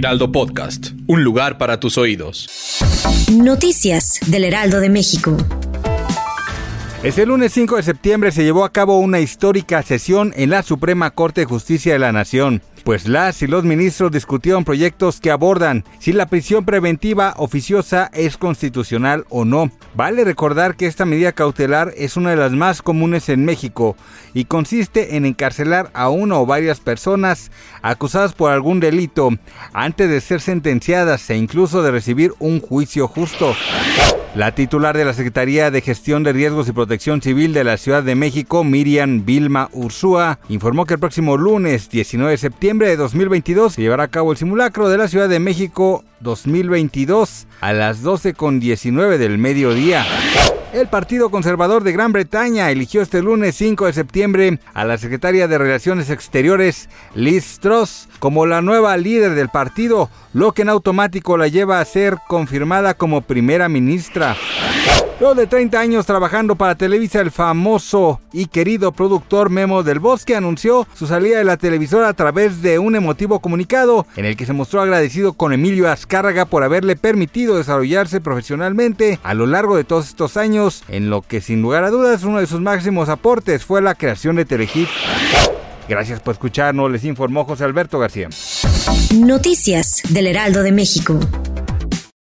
Heraldo Podcast. Un lugar para tus oídos. Noticias del Heraldo de México. Este lunes 5 de septiembre se llevó a cabo una histórica sesión en la Suprema Corte de Justicia de la Nación pues las y los ministros discutieron proyectos que abordan si la prisión preventiva oficiosa es constitucional o no. Vale recordar que esta medida cautelar es una de las más comunes en México y consiste en encarcelar a una o varias personas acusadas por algún delito antes de ser sentenciadas e incluso de recibir un juicio justo. La titular de la Secretaría de Gestión de Riesgos y Protección Civil de la Ciudad de México, Miriam Vilma Ursúa, informó que el próximo lunes 19 de septiembre de 2022 se llevará a cabo el simulacro de la Ciudad de México 2022 a las 12.19 del mediodía. El Partido Conservador de Gran Bretaña eligió este lunes 5 de septiembre a la secretaria de Relaciones Exteriores Liz Truss como la nueva líder del partido, lo que en automático la lleva a ser confirmada como primera ministra. Luego de 30 años trabajando para Televisa, el famoso y querido productor Memo del Bosque anunció su salida de la televisora a través de un emotivo comunicado en el que se mostró agradecido con Emilio Azcárraga por haberle permitido desarrollarse profesionalmente a lo largo de todos estos años, en lo que sin lugar a dudas uno de sus máximos aportes fue la creación de Telehit. Gracias por escucharnos, les informó José Alberto García. Noticias del Heraldo de México.